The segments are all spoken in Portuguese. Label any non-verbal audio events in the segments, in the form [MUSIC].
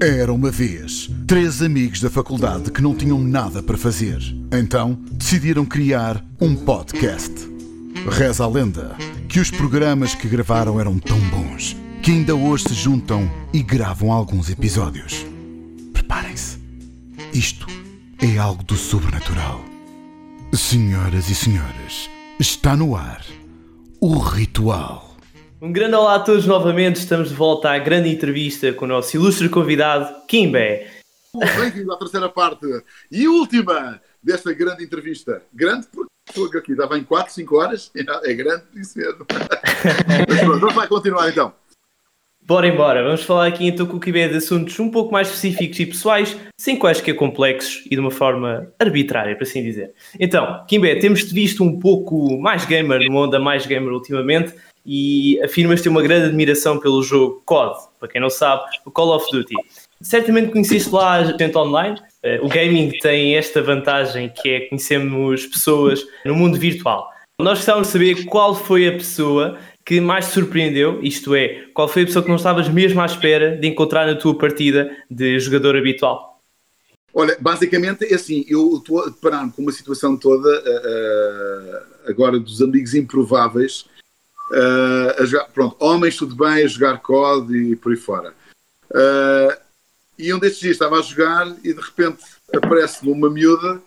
Era uma vez três amigos da faculdade que não tinham nada para fazer. Então decidiram criar um podcast. Reza a lenda que os programas que gravaram eram tão bons que ainda hoje se juntam e gravam alguns episódios. Preparem-se. Isto é algo do sobrenatural. Senhoras e senhores, está no ar o ritual. Um grande olá a todos novamente, estamos de volta à grande entrevista com o nosso ilustre convidado, Kimbe. Bem-vindo à terceira parte e última desta grande entrevista. Grande porque aqui dava em 4, 5 horas, [LAUGHS] é grande isso mesmo. Mas pronto, vamos lá continuar então. Bora embora, vamos falar aqui então com o Kimbe de assuntos um pouco mais específicos e pessoais, sem quaisquer complexos e de uma forma arbitrária, para assim dizer. Então, Kimbe, temos-te visto um pouco mais gamer, numa onda mais gamer ultimamente, e afirmas ter uma grande admiração pelo jogo COD, para quem não sabe, o Call of Duty. Certamente conheceste lá a gente online. Eh, o gaming tem esta vantagem que é conhecermos pessoas no mundo virtual. Nós gostávamos de saber qual foi a pessoa que mais te surpreendeu, isto é, qual foi a pessoa que não estavas mesmo à espera de encontrar na tua partida de jogador habitual? Olha, basicamente é assim, eu estou a deparar-me com uma situação toda uh, agora dos amigos improváveis uh, a jogar, pronto, homens tudo bem, a jogar COD e por aí fora. Uh, e um destes dias estava a jogar e de repente aparece-me uma miúda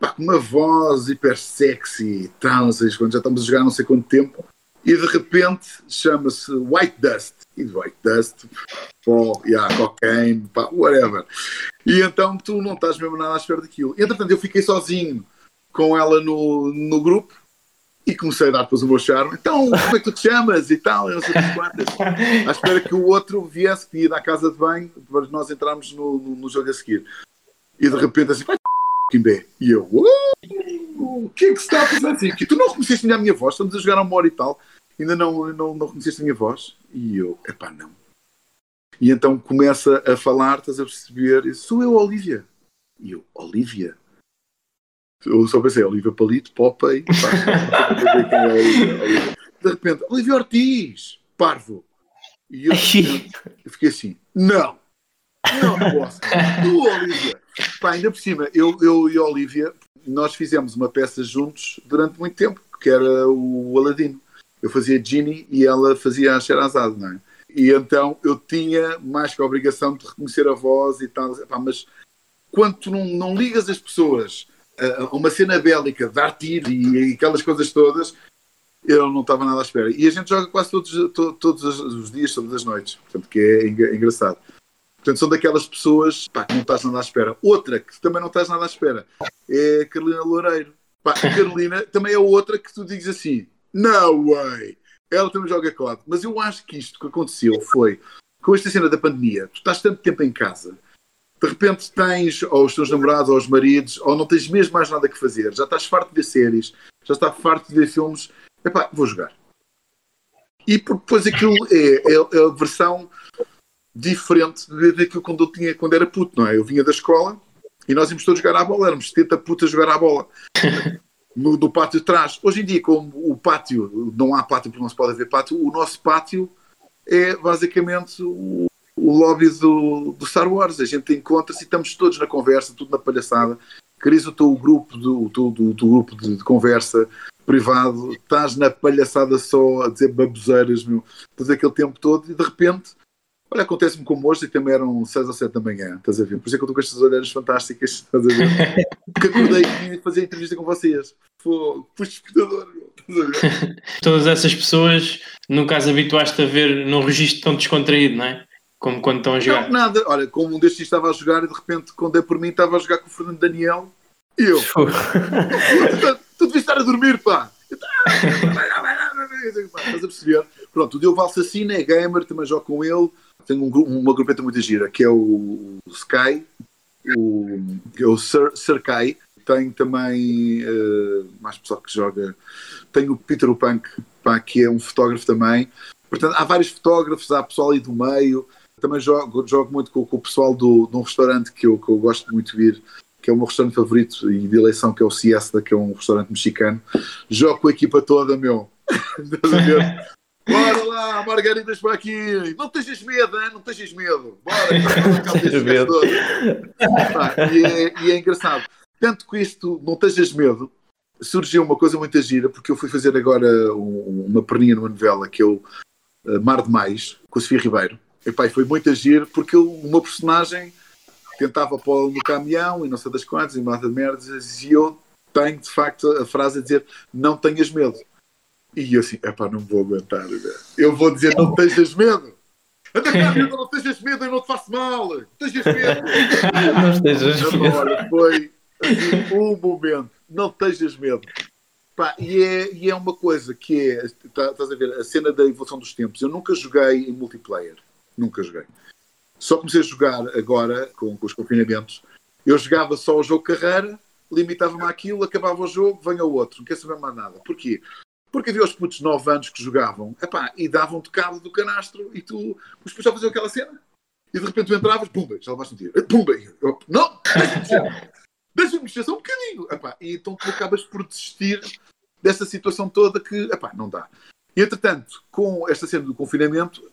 com uma voz hiper sexy e tal, não sei quando já estamos a jogar não sei quanto tempo, e de repente chama-se White Dust. E White Dust, pó, yeah, cocaine, pá, whatever. E então tu não estás mesmo nada à espera daquilo. Entretanto, eu fiquei sozinho com ela no, no grupo e comecei a dar depois o meu charme. Então, como é que tu te chamas? E tal, eu não sei quantas. À espera que o outro viesse, que ia da casa de banho, para nós entrarmos no, no, no jogo a seguir. E de repente assim, vai Kimbé. E eu, o que é que se está a fazer assim? Que tu não reconheceste a minha voz, estamos a jogar a uma hora e tal, ainda não, não, não reconheceste a minha voz? E eu, epá, não. E então começa a falar, estás a perceber, sou eu, Olivia. E eu, Olivia? Eu só pensei, Olivia Palito, Popeye, de repente, Olivia Ortiz, parvo. E eu, [LAUGHS] eu fiquei assim, não, não, não posso. Tu, Olivia. Pá, ainda por cima, eu, eu e a Olivia, nós fizemos uma peça juntos durante muito tempo, que era o Aladino. Eu fazia Ginny e ela fazia a Sherazade, não é? E então eu tinha mais que a obrigação de reconhecer a voz e tal, pá, mas quando tu não, não ligas as pessoas uma cena bélica de artir e, aquelas coisas todas, eu não estava nada à espera. E a gente joga quase todos, to, todos os dias, todas as noites, portanto, que é engraçado. Portanto, são daquelas pessoas pá, que não estás nada à espera. Outra que também não estás nada à espera é a Carolina Loureiro. Pá, a Carolina também é outra que tu dizes assim: No way! Ela também joga COD. Mas eu acho que isto que aconteceu foi com esta cena da pandemia. Tu estás tanto tempo em casa de repente tens ou os teus namorados ou os maridos, ou não tens mesmo mais nada que fazer, já estás farto de ver séries, já estás farto de ver filmes, epá, vou jogar. E depois aquilo é, é, é, a versão diferente daquilo quando eu tinha quando era puto, não é? Eu vinha da escola e nós íamos todos jogar à bola, éramos 70 putas a jogar à bola. [LAUGHS] No, do pátio de trás. Hoje em dia, como o pátio, não há pátio porque não se pode haver pátio, o nosso pátio é basicamente o, o lobby do, do Star Wars. A gente encontra-se e estamos todos na conversa, tudo na palhaçada. Crias o teu grupo, do, do, do, do grupo de, de, conversa privado, estás na palhaçada só a dizer baboseiras, meu, estás aquele tempo todo e de repente, olha, acontece-me como hoje e também eram 6 ou 7 da manhã, estás a ver? Por isso é que eu estou com estas olheiras fantásticas, estás a ver? [LAUGHS] Porque acordei e fazer entrevista com vocês. Foi, foi despertador, [LAUGHS] Todas essas pessoas nunca as habituaste a ver num registro tão descontraído, não é? Como quando estão a jogar? Não, nada. Olha, como um destes estava a jogar e de repente, quando é por mim, estava a jogar com o Fernando Daniel e eu. [LAUGHS] tu devias estar a dormir, pá. Estás a perceber? Pronto, o Diogo Valsacina é gamer, também jogo com ele. Tenho um, uma grupeta muito gira, que é o Sky, o, que é o Sir, Sir Kai. Tenho também uh, mais pessoal que joga. Tenho o Peter Punk, pá, que é um fotógrafo também. Portanto, há vários fotógrafos, há pessoal aí do meio também jogo, jogo muito com, com o pessoal do, de um restaurante que eu, que eu gosto muito de ir, que é o meu restaurante favorito e de eleição, que é o Siesta, que é um restaurante mexicano. Jogo com a equipa toda, meu. [LAUGHS] Bora lá, Margaridas para aqui. Não tenhas medo, hein? não tenhas medo. Bora, não medo. e, é, e é engraçado. Tanto que isto, não tenhas medo, surgiu uma coisa muito gira, porque eu fui fazer agora um, uma perninha numa novela que é o uh, Mar de Mais, com a Sofia Ribeiro. E pá, foi muito agir, porque eu, o meu personagem tentava pô-lo no caminhão e não sei das quantas, e mata de merdas, e eu tenho de facto a frase a dizer: Não tenhas medo. E eu assim, epá, não vou aguentar. Eu vou dizer, não tenhas medo. Anda cá, não tenhas medo, eu não te faço mal. [LAUGHS] Não tenhas medo. Não estejas medo. Olha, foi assim, um momento. Não tenhas medo. Pá, e, é, e é uma coisa que é, tá, estás a ver, a cena da evolução dos tempos. Eu nunca joguei em multiplayer. Nunca joguei. Só comecei a jogar agora, com, com os confinamentos. Eu jogava só o jogo carreira, limitava-me àquilo, acabava o jogo, venha o outro. Não quer saber mais nada. Porquê? Porque havia os putos de 9 anos que jogavam epá, e davam-te cabo do canastro e tu os putos já faziam aquela cena. E de repente tu entravas, pumba, já levaste um tiro. Pumba, eu, não. [LAUGHS] Deixa-me mexer só um bocadinho. Epá, e então tu acabas por desistir dessa situação toda que epá, não dá. E entretanto, com esta cena do confinamento,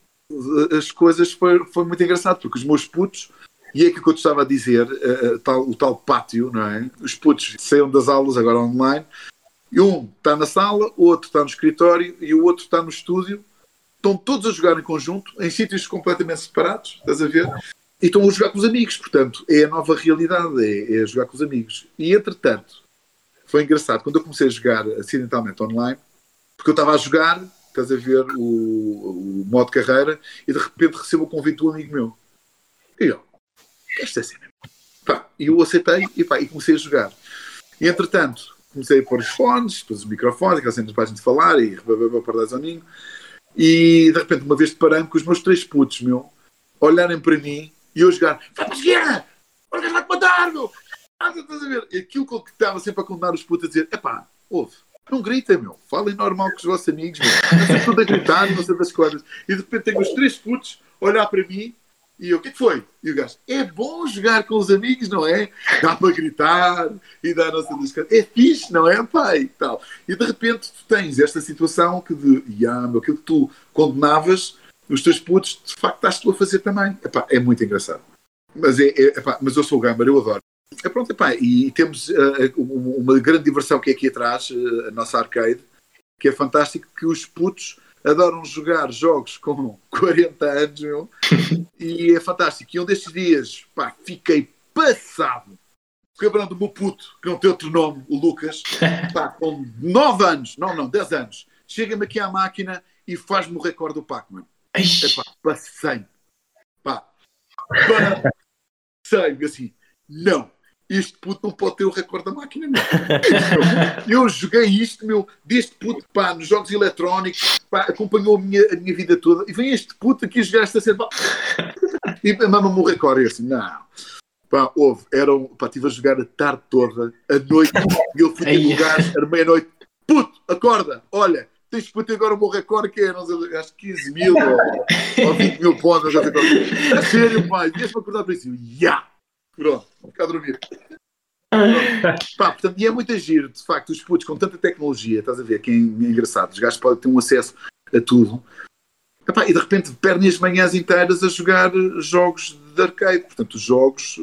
as coisas foi, foi muito engraçado, porque os meus putos, e é aquilo que eu te estava a dizer, uh, tal, o tal pátio, não é? Os putos saíram das aulas agora online e um está na sala, o outro está no escritório e o outro está no estúdio. Estão todos a jogar em conjunto, em sítios completamente separados, estás a ver? E estão a jogar com os amigos, portanto, é a nova realidade, é, é jogar com os amigos. E entretanto, foi engraçado, quando eu comecei a jogar acidentalmente online, porque eu estava a jogar, estás a ver o, o modo carreira, e de repente recebo o convite do amigo meu. E eu, esta é cena. Pá, e eu aceitei e, pá, e comecei a jogar. E entretanto, comecei a pôr os fones, depois os microfones, aquelas cenas para a gente falar e para dar zoninho. E de repente, uma vez deparei-me com os meus três putos, meu, olharem para mim e eu jogar: Vai para a esquerda! O gajo vai-te matar, meu! Estás a ver? Aquilo que estava sempre a condenar os putos a dizer: Epá, ouve, não grita, meu. Falem normal com os vossos amigos, meu. Sei tudo a gritar, não sei das coisas. E de repente tenho os três putos olhar para mim e eu, o que, é que foi? E o gajo, é bom jogar com os amigos, não é? Dá para gritar e dar a nossa descanso. É fixe, não é, pai? Tal. e de repente tu tens esta situação que de, yeah, meu, aquilo que tu condenavas, os teus putos, de facto, estás tu a fazer também. Epá, é muito engraçado. Mas, é, é epá, mas eu sou o Gambler, eu adoro. É pronto, epá, e temos uh, uma grande diversão que é aqui atrás, uh, a nossa arcade, que é fantástico, que os putos adoram jogar jogos com [LAUGHS] 40 anos, meu, e é fantástico. E um destes dias, pá, fiquei passado. O meu puto, que não tem outro nome, o Lucas, [LAUGHS] pá, com 9 anos, não, não, 10 anos, chega-me aqui à máquina e faz-me o recorde do Pac-Man. Epá, passei. Pá, passei, assim, não, este puto não pode ter o recorde da máquina, meu. Eu joguei isto, meu, deste puto, pá, nos jogos eletrónicos, pá, acompanhou a minha, a minha vida toda, e vem este puto aqui a jogar esta cena, pá, e mama-me o recorde, eu assim, não. Pá, houve, era, pá, estive a jogar a tarde toda, a noite, e eu fui ter lugar, era meia-noite, puto, acorda, olha, tens que bater agora o meu recorde, que é, não sei, acho que 15 mil ou, ou 20 mil pontos, já sei A sério, pai, deixa-me acordar para isso, já! Yeah. Pronto, a dormir. [LAUGHS] Pá, portanto, e é muito giro, de facto, os putos com tanta tecnologia, estás a ver, que é engraçado, os gajos podem ter um acesso a tudo. Epá, e de repente perdem as manhãs inteiras a jogar jogos de arcade. Portanto, os jogos,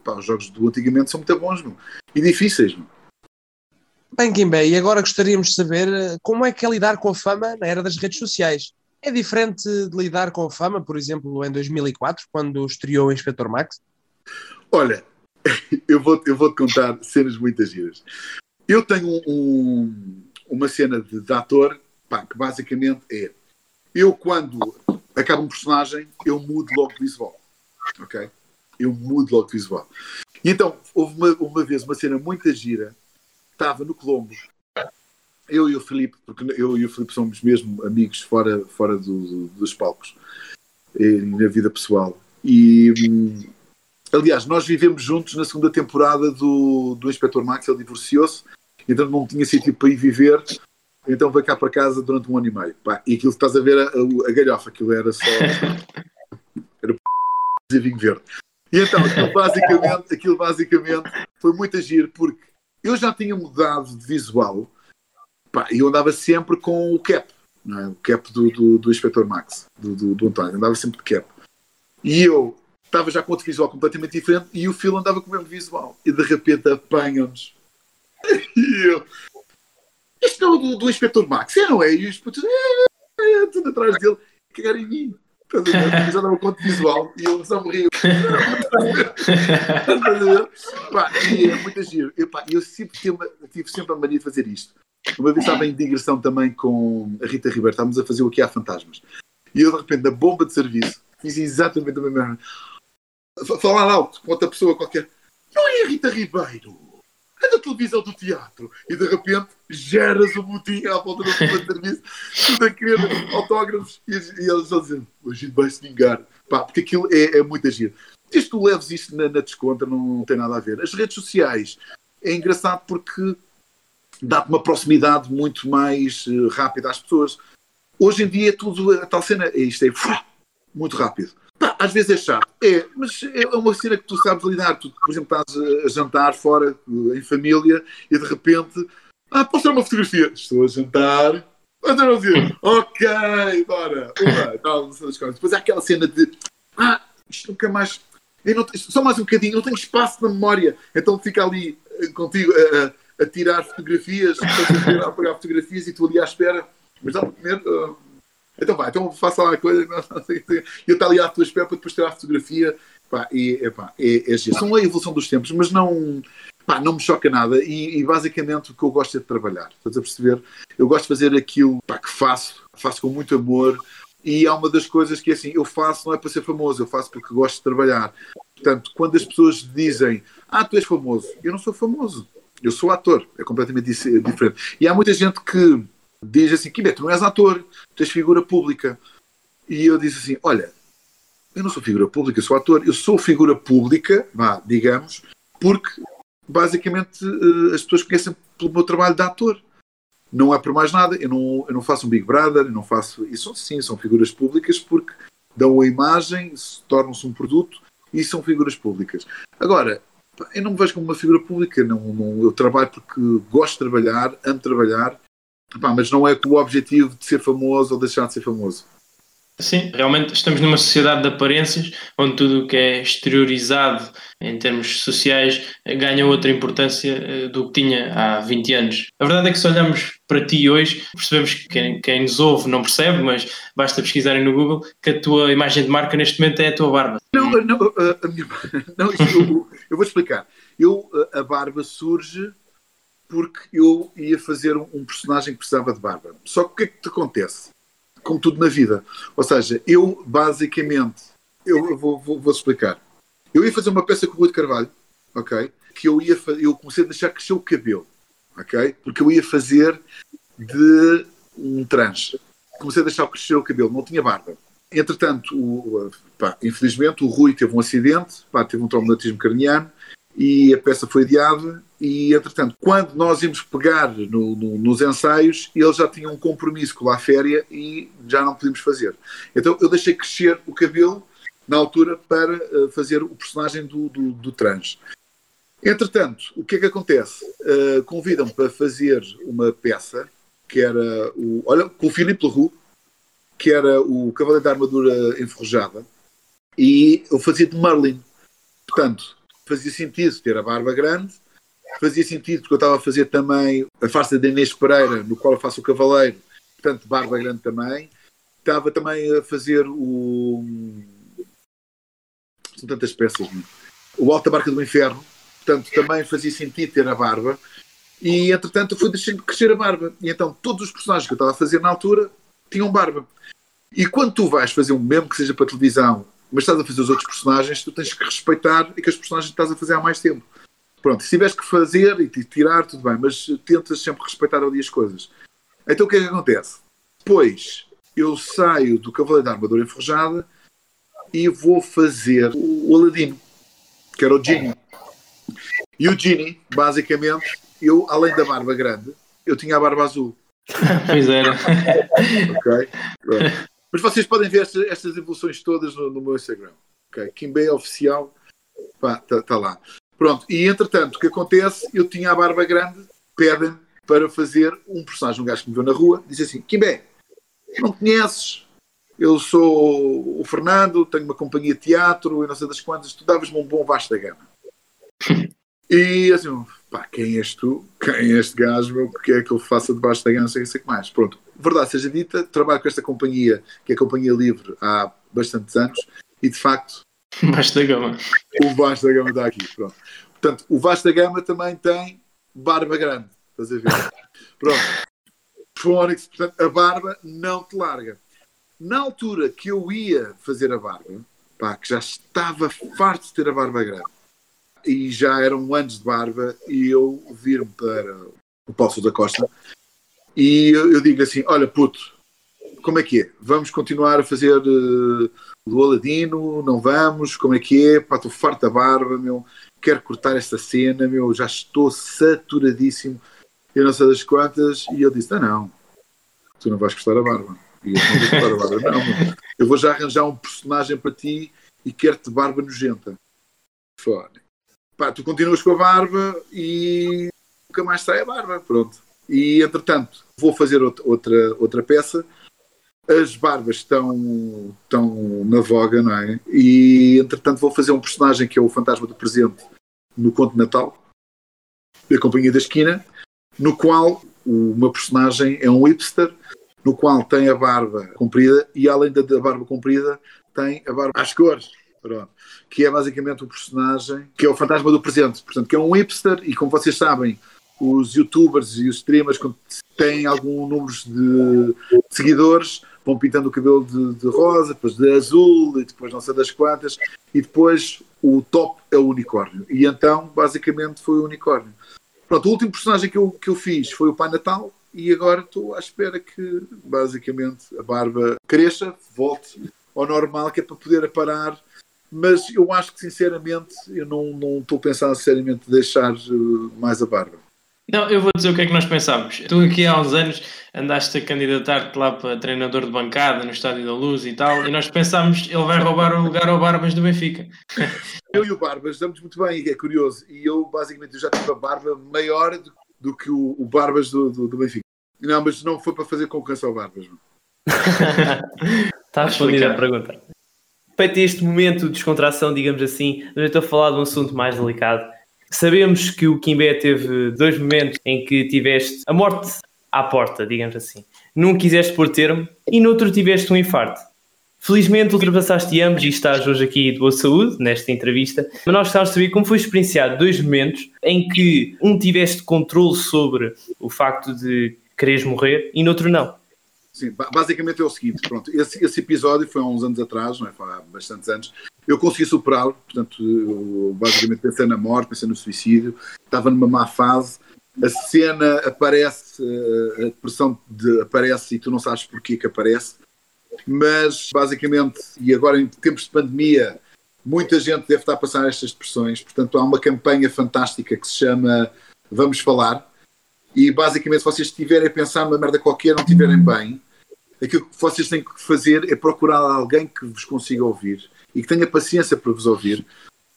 epá, os jogos do antigamente são muito bons meu, e difíceis. Meu. Bem, Kimbe, e agora gostaríamos de saber eh, como é que é lidar com a fama na era das redes sociais. É diferente de lidar com a fama, por exemplo, em 2004, quando estreou o Inspector Max? Olha, [LAUGHS] eu vou, eu vou te contar cenas muito giras. Eu tenho um, uma cena de, de ator pá, que basicamente é eu quando acaba um personagem, eu mudo logo de visual. Ok? Eu mudo logo de visual. E então, houve uma, uma vez uma cena muito gira, estava no Colombo, eu e o Filipe, porque eu e o Filipe somos mesmo amigos fora, fora do, do, dos palcos e na vida pessoal. E hum, Aliás, nós vivemos juntos na segunda temporada do, do Inspector Max, ele divorciou-se, então não tinha sítio para ir viver, então veio cá para casa durante um ano e meio. Pá, e aquilo que estás a ver, a, a, galhofa, aquilo era só. [LAUGHS] Era p... vinho verde. E então, aquilo basicamente, aquilo basicamente foi muito agir, porque eu já tinha mudado de visual e eu andava sempre com o cap, é? o cap do, do, do Inspector Max, do, do, do António, andava sempre de cap. E eu estava já com outro visual completamente diferente e o Phil andava com o mesmo visual. E de repente apanham-nos. [LAUGHS] E eu, isto não é do, do Inspector Max, é, não é? E os putos, é, é, é, tudo atrás dele, cagar em mim. Eu já andava com outro visual e eu só me rio. [LAUGHS] pá, e é muito giro. Eu, pá, eu sempre tive, tive sempre a mania de fazer isto. Uma vez estava em digressão também com a Rita Ribeiro, estávamos a fazer o que há fantasmas. E eu, de repente, na bomba de serviço, fiz exatamente a mesma falar alto com outra pessoa qualquer. Não é a Rita Ribeiro, é da televisão do teatro. E de repente geras o botim à volta do serviço, tudo a querer autógrafos e, e eles dizer: a gente vai se vingar. Pá, porque aquilo é, é muito agir. Desde tu leves isto na, na desconta, não tem nada a ver. As redes sociais é engraçado porque dá-te uma proximidade muito mais uh, rápida às pessoas. Hoje em dia tudo a tal cena, isto é muito rápido. Pá, às vezes é chato, é, mas é uma cena que tu sabes lidar. Tu, por exemplo, estás a jantar fora, em família, e de repente, ah, posso ter uma fotografia? Estou a jantar. Não dizer, ok, bora, uma, tal. Depois há aquela cena de, ah, isto nunca mais, não, só mais um bocadinho, não tenho espaço na memória, então fica ali eh, contigo a, a tirar fotografias, a pegar fotografias e tu ali à espera, mas dá para comer. Uh, então vai, então faça lá a coisa. E [LAUGHS] eu estou ali à tua espera para depois tirar a fotografia. Pá, e, epá, é, é, São a evolução dos tempos, mas não, pá, não me choca nada. E, e, basicamente o que eu gosto é de trabalhar. Estás a perceber? Eu gosto de fazer aquilo pá, que faço, faço com muito amor. E há uma das coisas que é assim, eu faço não é para ser famoso, eu faço porque gosto de trabalhar. Portanto, quando as pessoas dizem, ah, tu és famoso, eu não sou famoso, eu sou ator, é completamente diferente. E há muita gente que diz assim: Quimé, tu não és ator, tu és figura pública. E eu disse assim: Olha, eu não sou figura pública, sou ator. Eu sou figura pública, vá, digamos, porque basicamente eh, as pessoas conhecem pelo meu trabalho de ator. Não é por mais nada, eu não, eu não faço um Big Brother, eu não faço. Isso sim, são figuras públicas porque dão a imagem, tornam-se um produto e são figuras públicas. Agora, eu não me vejo como uma figura pública, não, não, eu trabalho porque gosto de trabalhar, amo trabalhar Pá, mas não é com o objetivo de ser famoso ou deixar de ser famoso. Sim, realmente estamos numa sociedade de aparências onde tudo o que é exteriorizado em termos sociais ganha outra importância eh, do que tinha há 20 anos. A verdade é que se olhamos para ti hoje, percebemos que quem, quem nos ouve não percebe, mas basta pesquisarem no Google que a tua imagem de marca neste momento é a tua barba. Não, não, a, minha, [LAUGHS] não eu, eu vou explicar. Eu, a barba surge porque eu ia fazer um personagem que precisava de barba. Só que o que é que te acontece? Como tudo na vida. Ou seja, eu basicamente, eu vou, vou, vou explicar. Eu ia fazer uma peça com o Rui de Carvalho, ok? Que eu ia eu comecei a deixar crescer o cabelo, ok? Porque eu ia fazer de um trans. Comecei a deixar crescer o cabelo, não tinha barba. Entretanto, o, pá, infelizmente, o Rui teve um acidente, pá, teve um traumatismo craniano e a peça foi adiada e entretanto quando nós íamos pegar no, no, nos ensaios ele já tinha um compromisso com a féria e já não podíamos fazer. Então eu deixei crescer o cabelo na altura para uh, fazer o personagem do, do, do, trans. Entretanto o que é que acontece? Uh, convidam-me para fazer uma peça que era o olha com o Filipe Leroux que era o Cavaleiro da Armadura Enferrujada e eu fazia de Merlin portanto fazia sentido ter a barba grande, fazia sentido porque eu estava a fazer também a farsa de Inês Pereira, no qual eu faço o cavaleiro, portanto, barba grande também. Estava também a fazer o. São tantas peças, não? É? o Alta Barca do Inferno, portanto, também fazia sentido ter a barba. E entretanto, eu fui deixando crescer a barba. E então, todos os personagens que eu estava a fazer na altura tinham barba. E quando tu vais fazer um mesmo que seja para televisão mas estás a fazer os outros personagens, tu tens que respeitar e que os personagens estás a fazer há mais tempo. Pronto, se tiveres que fazer e tirar, tudo bem, mas tentas sempre respeitar ali as coisas. Então o que é que acontece? Depois eu saio do Cavaleiro da Armadura Enferrujada e vou fazer o Aladino, que era o Genie. E o Genie, basicamente, eu, além da barba grande, eu tinha a barba azul. pois era. ok? Pronto. Mas vocês podem ver estas, estas evoluções todas no, no, meu Instagram. Okay? Kimbay Oficial está tá lá. Pronto, e entretanto, o que acontece? Eu tinha a barba grande, pedem para fazer um personagem, um gajo que me viu na rua, disse assim: Kimbé, não conheces? Eu sou o Fernando, tenho uma companhia de teatro e não sei das quantas, tu davas-me um bom vasta gama. E assim, pá, quem és tu? Quem é este gajo, meu? Porque é que ele faça debaixo da gama, sei, sei que mais. Pronto, verdade seja dita, trabalho com esta companhia, que é a Companhia Livre, há bastantes anos, e de facto... [LAUGHS] Baixo da gama. O baixo da gama está aqui, pronto. Portanto, o Vasta Gama também tem barba grande, estás a ver? Pronto. Fónix, portanto, a barba não te larga. Na altura que eu ia fazer a barba, pá, que já estava farto de ter a barba grande, e já eram anos de barba, e eu vir-me para o Paulo da Costa, e eu, eu digo assim: Olha, puto, como é que é? Vamos continuar a fazer uh, do Aladino? Não vamos? Como é que é? Pá, estou farto da barba, meu. Quero cortar esta cena, meu. Já estou saturadíssimo. Eu não sei das quantas. E eu disse: Ah, não. Tu não vais cortar a barba. E eu não vou cortar a barba. Não, meu. Eu vou já arranjar um personagem para ti e quero-te barba nojenta. Fone. Pá, tu continuas com a barba e nunca mais sai a barba. Pronto. E entretanto, vou fazer outra, outra peça. As barbas estão, estão na voga, não é? E entretanto, vou fazer um personagem que é o Fantasma do Presente no Conto de Natal, da Companhia da Esquina, no qual meu personagem é um hipster, no qual tem a barba comprida e, além da, barba comprida, tem a barba às cores. Pronto. Que é basicamente o personagem que é o fantasma do presente. Portanto, que é um hipster e, como vocês sabem, os youtubers e os streamers, quando têm algum número de seguidores, vão pintando o cabelo de, de, rosa, depois de azul, e depois não sei das quantas, e depois o top é o unicórnio. E então, basicamente, foi o unicórnio. Pronto, o último personagem que eu, que eu fiz foi o Pai Natal, e agora estou à espera que, basicamente, a barba cresça, volte ao normal, que é para poder aparar. Mas eu acho que, sinceramente, eu não, não estou a pensar seriamente deixar eh, mais a barba. Não, eu vou dizer o que é que nós pensámos. Tu aqui há uns anos andaste a candidatar-te lá para treinador de bancada no Estádio da Luz e tal, e nós pensámos ele vai roubar o lugar ao Barbas do Benfica. [LAUGHS] Eu e o Barbas damos muito bem, é curioso, e eu basicamente já tive a barba maior do, do que o, o Barbas do, do, do, Benfica. Não, mas não foi para fazer concorrência ao Barbas. Está [LAUGHS] respondida a pergunta. Feito este momento de descontração, digamos assim, eu estou a falar de um assunto mais delicado Sabemos que o Kimbé teve dois momentos em que tiveste a morte à porta, digamos assim. Num quiseste pôr termo e noutro tiveste um infarto. Felizmente ultrapassaste ambos e estás hoje aqui de boa saúde, nesta entrevista. Mas nós gostávamos de saber como foi experienciado dois momentos em que um tiveste controle sobre o facto de quereres morrer e noutro não. Sim, basicamente é o seguinte, pronto, esse, esse, episódio foi há uns anos atrás, não é? Foi há bastantes anos. Eu consegui superá-lo, portanto, basicamente pensei na morte, pensei no suicídio, estava numa má fase. A cena aparece, a depressão de, aparece e tu não sabes porquê que aparece, mas basicamente, e agora em tempos de pandemia, muita gente deve estar a passar estas depressões, portanto, há uma campanha fantástica que se chama Vamos Falar e basicamente, se vocês estiverem a pensar numa merda qualquer, não estiverem bem, aquilo que vocês têm que fazer é procurar alguém que vos consiga ouvir e que tenha paciência para vos ouvir.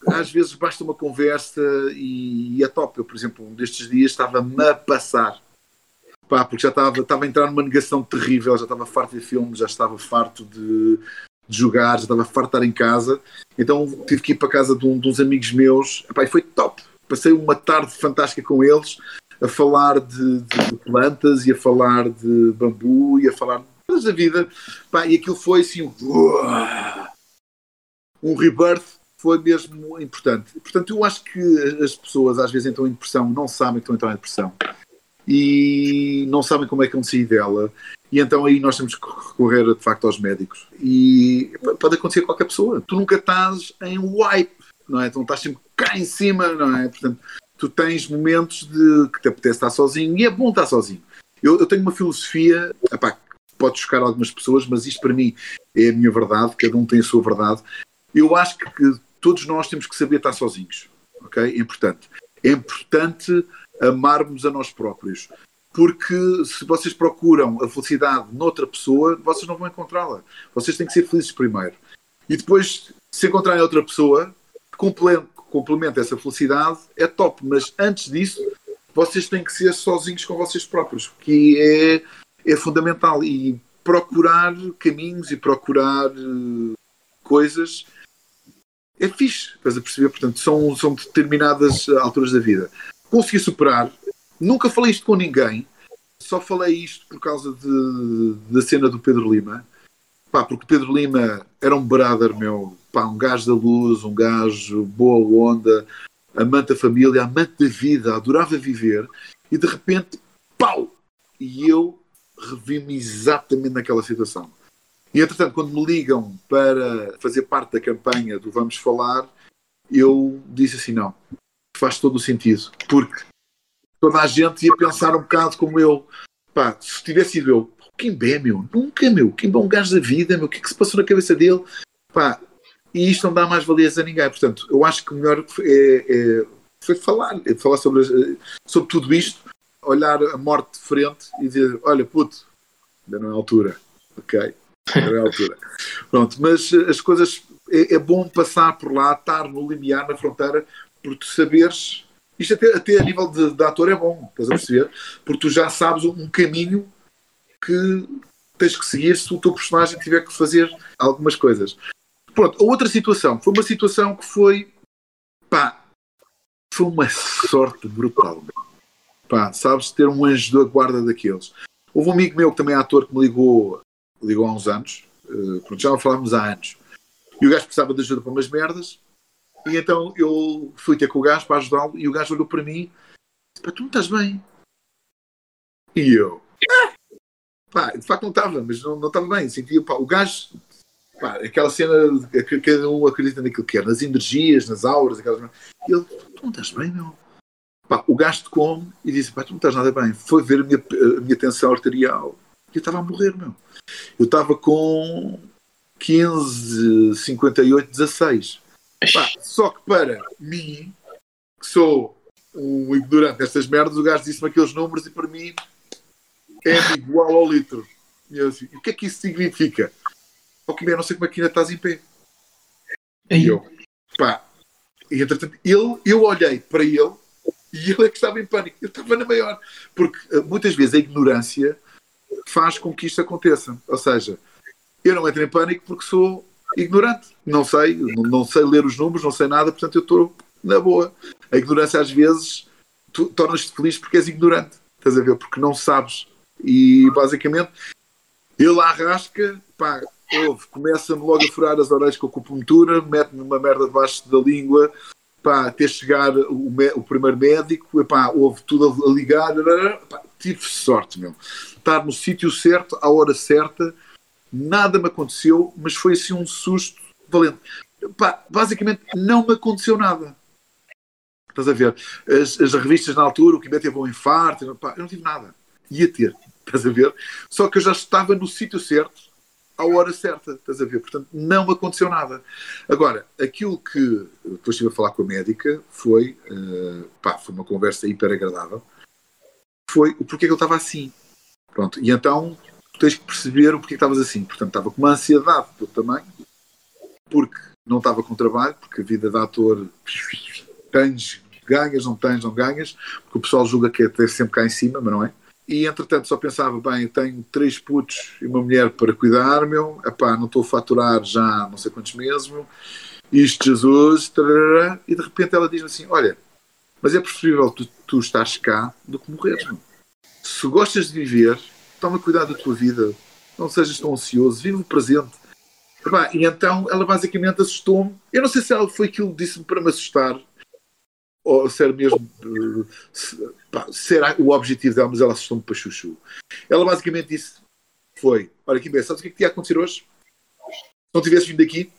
Às vezes basta uma conversa e, é top. Eu, por exemplo, um destes dias estava-me a passar. Pá, porque já estava, estava a entrar numa negação terrível, já estava farto de filmes, já estava farto de, de jogar, já estava farto de estar em casa. Então tive que ir para a casa de, um, de uns amigos meus Epá, e foi top. Passei uma tarde fantástica com eles a falar de, de, plantas e a falar de bambu e a falar de da vida. Pá, e aquilo foi assim um rebirth foi mesmo importante. Portanto, eu acho que as pessoas às vezes entram em depressão, não sabem que estão a entrar em depressão e não sabem como é que vão sair dela. E então aí nós temos que recorrer de facto aos médicos. E pode acontecer a qualquer pessoa. Tu nunca estás em wipe, não é? Tu não estás sempre cá em cima, não é? Portanto, tu tens momentos de que te apetece estar sozinho e é bom estar sozinho. Eu, eu tenho uma filosofia, epá, pode chocar algumas pessoas, mas isto para mim é a minha verdade, cada um tem a sua verdade. Eu acho que, que todos nós temos que saber estar sozinhos, ok? É importante. É importante amarmos a nós próprios. Porque se vocês procuram a felicidade noutra pessoa, vocês não vão encontrá-la. Vocês têm que ser felizes primeiro. E depois, se encontrarem outra pessoa, complemente complementa essa felicidade, é top. Mas antes disso, vocês têm que ser sozinhos com vocês próprios, que é, é fundamental. E procurar caminhos e procurar uh, coisas é fixe, estás a perceber? Portanto, são, são determinadas alturas da vida. Consegui superar, nunca falei isto com ninguém, só falei isto por causa de, da cena do Pedro Lima. Pá, porque Pedro Lima era um brother meu, pá, um gajo da luz, um gajo boa onda, amante da família, amante da vida, adorava viver, e de repente, pau! E eu revi-me exatamente naquela situação. E entretanto, quando me ligam para fazer parte da campanha do Vamos Falar, eu disse assim: não, faz todo o sentido, porque toda a gente ia pensar um bocado como eu. Pá, se tivesse sido eu, Kimbé, meu, nunca, meu, Kimbé é um gajo da vida, meu, o que é que se passou na cabeça dele? Pá, e isto não dá mais valias a ninguém. Portanto, eu acho que o melhor é, é, foi falar, é falar sobre, sobre tudo isto, olhar a morte de frente e dizer: olha, puto, ainda não é a altura, ok? Não é altura. Pronto, mas as coisas. É, é bom passar por lá, estar no limiar, na fronteira, por tu saberes isto até, até a nível de, de, ator é bom, estás a perceber? Porque tu já sabes um caminho que tens que seguir se o teu personagem tiver que fazer algumas coisas. Pronto, a outra situação foi uma situação que foi pá, foi uma sorte brutal. Pá, sabes, ter um anjo da guarda daqueles. Houve um amigo meu que também é ator que me ligou, ligou há uns anos, uh, pronto, já falávamos há anos, e o gajo precisava de ajuda para umas merdas, e então eu fui ter com o gajo para ajudá-lo e o gajo olhou para mim disse: tu não estás bem? E eu, pá, de facto não estava, mas não, não estava bem. Sentia, pá, o gajo, pá, aquela cena que cada um acredita naquilo que é, nas energias, nas auras, aquelas. E ele, tu não estás bem, meu? Pá, o gajo de como e disse: pá, tu não estás nada bem. Foi ver a minha, a minha tensão arterial e eu estava a morrer, meu. Eu estava com 15, 58, 16. Pá, só que para mim, que sou um ignorante destas merdas, o gajo disse-me aqueles números e para mim é igual ao litro. E eu assim, o que é que isso significa? Ok, eu não sei como é que ainda estás em pé. E eu, pá, e entretanto, ele, eu olhei para ele e ele é que estava em pânico. Eu estava na maior. Porque eh, muitas vezes a ignorância faz com que isto aconteça. Ou seja, eu não entro em pânico porque sou ignorante. Não sei, não sei ler os números, não sei nada, portanto eu estou na boa. A ignorância às vezes tornas-te feliz porque és ignorante, estás a ver? Porque não sabes. E basicamente ele arrasca, pá, ouve, começa-me logo a furar as orelhas com a acupuntura, mete-me uma merda debaixo da língua, pá, até chegar o, o primeiro médico, pá, houve tudo a ligar, pá, tive sorte, meu. Estar no sítio certo, à hora certa, nada me aconteceu, mas foi assim um susto valente. Pá, basicamente não me aconteceu nada. Estás a ver? As, as revistas na altura, o que teve um infarto, pá, eu não tive nada. Ia ter, estás a ver? Só que eu já estava no sítio certo, à hora certa, estás a ver? Portanto, não aconteceu nada. Agora, aquilo que depois estive a falar com a médica foi, uh, pá, foi uma conversa hiper agradável, foi o porquê que eu estava assim. Pronto, e então tens que perceber o porquê estavas assim. Portanto, estava com uma ansiedade do tamanho, porque não estava com trabalho, porque a vida de ator tens, ganhas, não tens, não ganhas, porque o pessoal julga que é ter sempre cá em cima, mas não é. E entretanto só pensava, bem, tenho três putos e uma mulher para cuidar, meu, epá, não estou a faturar já não sei quantos meses, meu, isto Jesus, tarará, e de repente ela diz assim, olha, mas é preferível tu, tu estás cá do que morreres, meu. Se gostas de viver, toma cuidado da tua vida, não sejas tão ansioso, vive o presente. E então ela basicamente assustou-me. Eu não sei se ela foi aquilo que disse-me para me assustar, ou se era mesmo se, pá, se o objetivo dela, mas ela assustou-me para chuchu. Ela basicamente disse: Foi, olha aqui, sabes o que é que ia acontecer hoje? Se não tivesses vindo aqui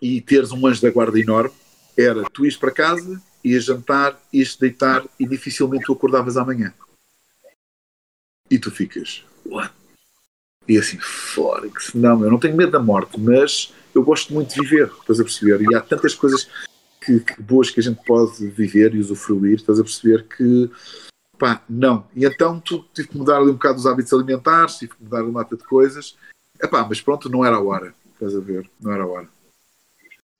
e teres um anjo da guarda enorme, era tu ires para casa, ias jantar, ias deitar e dificilmente tu acordavas amanhã e tu ficas, what? E assim, fora, que não, eu não tenho medo da morte, mas eu gosto muito de viver, estás a perceber? E há tantas coisas que, que boas que a gente pode viver e usufruir, estás a perceber que pá, não. E então tu tive que mudar ali um bocado os hábitos alimentares, tive que mudar uma mata de coisas, Epá, mas pronto, não era a hora, estás a ver? Não era a hora.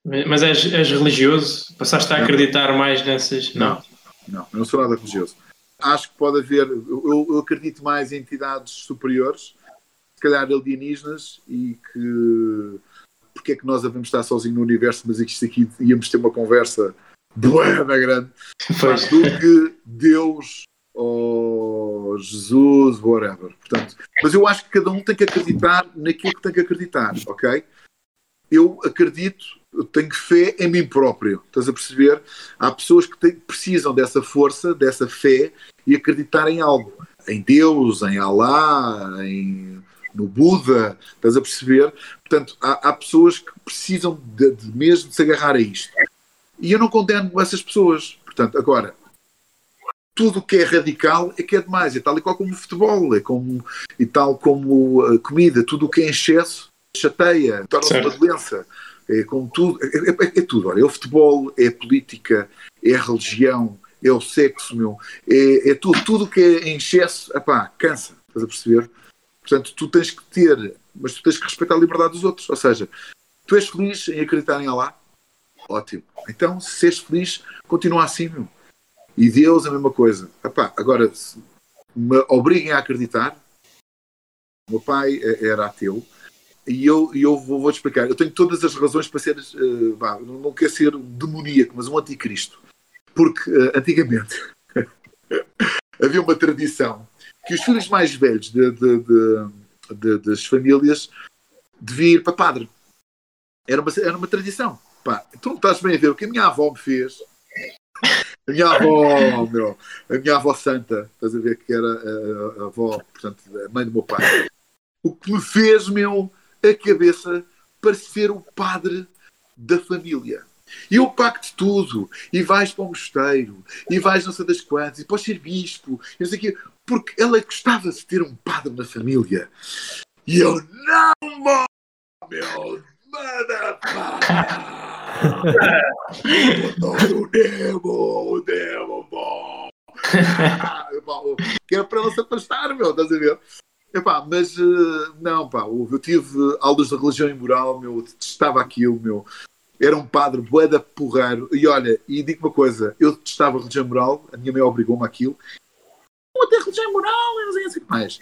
Mas és, és religioso? Passaste a não. acreditar mais nessas? Não. não, não, eu não sou nada religioso acho que pode haver, eu, eu acredito mais em entidades superiores, calhar alienígenas e que porque é que nós devemos estar sozinhos no universo, mas que isto aqui íamos ter uma conversa boa grande Pois. do que Deus ou Jesus, whatever. Portanto, mas eu acho que cada um tem que acreditar naquilo que tem que acreditar, ok? Eu acredito, eu tenho fé em mim próprio. Estás a perceber? Há pessoas que têm- precisam dessa força, dessa fé e acreditar em algo. Em Deus, em Alá, em, no Buda. Estás a perceber? Portanto, há, há pessoas que precisam de, de mesmo de se agarrar a isto. E eu não condeno essas pessoas. Portanto, agora, tudo o que é radical é que é demais. É tal e qual como o futebol, é como, e tal como a comida. Tudo o que é em excesso chateia, torna-se uma doença. É como tudo. É, é- é tudo. Olha, é o futebol, é a política, é a religião, é o sexo, meu. É, é tudo. Tudo que é em excesso, epá, cansa. Estás a perceber? Portanto, tu tens que ter, mas tu tens que respeitar a liberdade dos outros. Ou seja, tu és feliz em acreditar em Allah? Ótimo. Então, se és feliz, continua assim, meu. E Deus a mesma coisa. Epá, agora, me obriguem a acreditar, o meu pai eh, era ateu, e eu, e eu vou, vou-te explicar. Eu tenho todas as razões para ser, vá, não, não quero ser demoníaco, mas um anticristo. Porque, eh, antigamente, [LAUGHS] havia uma tradição que os filhos mais velhos de- de- de- das famílias deviam ir para padre. Era uma, era uma tradição. Pá, tu não estás bem a ver o que a minha avó me fez. A minha avó, [LAUGHS] meu, a minha avó santa, estás a ver que era a, a avó, portanto, a mãe do meu pai. O que me fez, meu, a cabeça para ser o padre da família. E eu de tudo. E vais para o mosteiro. E vais não sei das quantas. E podes ser bispo. E não sei o quê. Porque ela gostava de ter um padre na família. E eu, não, mo- meu. O Nemo, o Nemo, bom. Que é para ela se afastar, meu, estás a ver? Epá, mas eh, não, pá, eu tive aulas de religião e moral, meu, eu detestava aquilo, meu. Era um padre boeda porreiro. E olha, e digo uma coisa, eu detestava a religião e moral, a minha mãe obrigou-me àquilo. Não até religião e moral, e não sei assim mais.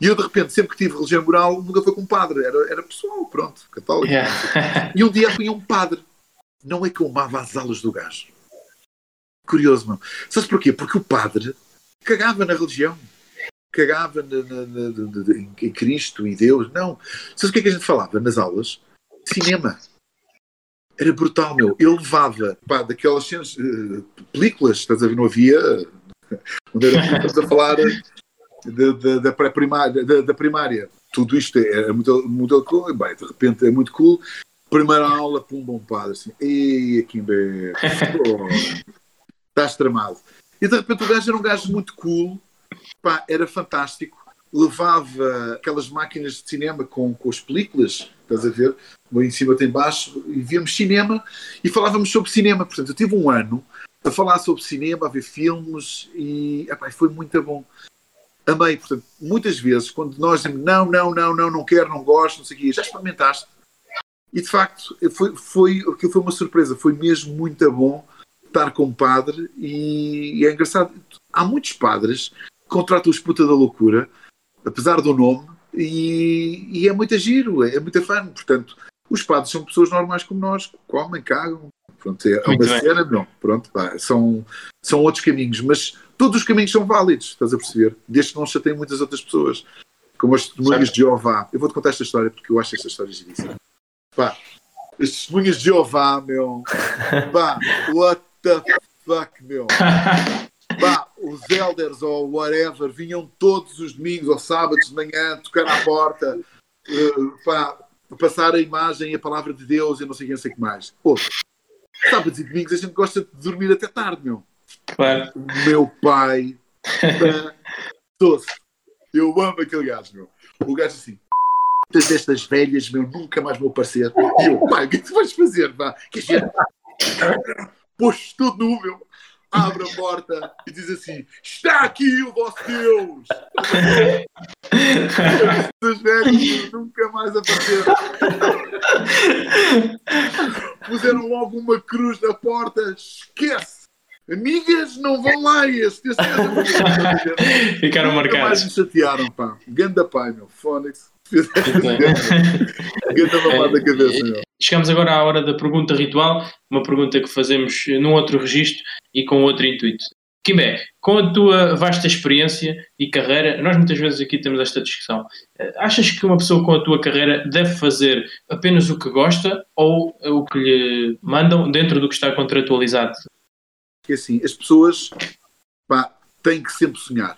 E eu, de repente, sempre que tive religião e moral, nunca foi com um padre, era, era pessoal, pronto, católico. Yeah. E um dia apanhei um padre. Não é que eu amava as aulas do gajo. Curioso, não. Sabes porquê? Porque o padre cagava na religião. Cagava na- na- na- em, Cristo e Deus. Não. Sabes o que é que a gente falava nas aulas? Cinema. Era brutal, meu. Ele levava pá, daquelas cenas, eh, películas, estás a ver? Não havia. [LAUGHS] Onde era, estamos a falar da, pré-primária, da, da primária. Tudo isto é, é muito, muito cool. Bem, de repente é muito cool. Primeira aula, pum, bom padre, assim, ei, aqui em [LAUGHS] estás tramado. E de repente o gajo era um gajo muito cool, pá, era fantástico, levava aquelas máquinas de cinema com, com as películas, estás a ver, um em cima tem baixo, e víamos cinema e falávamos sobre cinema. Portanto, eu tive um ano a falar sobre cinema, a ver filmes e epá, foi muito bom. Amei, portanto, muitas vezes, quando nós dizemos não, não, não, não, não quero, não gosto, não sei o quê, já experimentaste. E de facto, foi, foi, aquilo foi uma surpresa, foi mesmo muito bom estar com um padre e, e é engraçado. Há muitos padres que contratam os puta da loucura, apesar do nome, e, e é muito giro, é, é muito fã. Portanto, os padres são pessoas normais como nós, comem, cagam. Pronto, é Muito uma bem. cena, não. Pronto, pá, são, são outros caminhos, mas todos os caminhos são válidos, estás a perceber? Desde que não chateiem muitas outras pessoas, como as testemunhas de Jeová. Eu vou-te contar esta história porque eu acho esta história giríssima. Pá, as testemunhas de Jeová, meu. Pá, what the fuck, meu. [LAUGHS] Pá, os elders ou whatever vinham todos os domingos ou sábados de manhã tocar à porta, eh, pá, passar a imagem e a palavra de Deus e não sei o que, não sei o que mais. Pô, sábados e domingos a gente gosta de dormir até tarde, meu. Claro. O meu pai, doce. Eu amo aquele gajo, meu. O gajo assim. Muitas destas velhas, meu, nunca mais vou aparecer. E eu, pai, o que é que tu vais fazer? Pá? Que gente. Pôs tudo nu, meu. Abre a porta e diz assim: Está aqui o vosso Deus! Velhas meu, nunca mais apareceram. Puseram logo uma cruz na porta. Esquece! Amigas, não vão lá este. este, este Ficaram Nunca marcados. mais me chatearam, pá. Ganda pai, meu. Fónix. Cabeça. Chegamos agora à hora da pergunta ritual, uma pergunta que fazemos num outro registro e com outro intuito. Kimbé, com a tua vasta experiência e carreira, nós muitas vezes aqui temos esta discussão. Achas que uma pessoa com a tua carreira deve fazer apenas o que gosta ou o que lhe mandam dentro do que está contratualizado? Que assim, as pessoas pá, têm que sempre sonhar.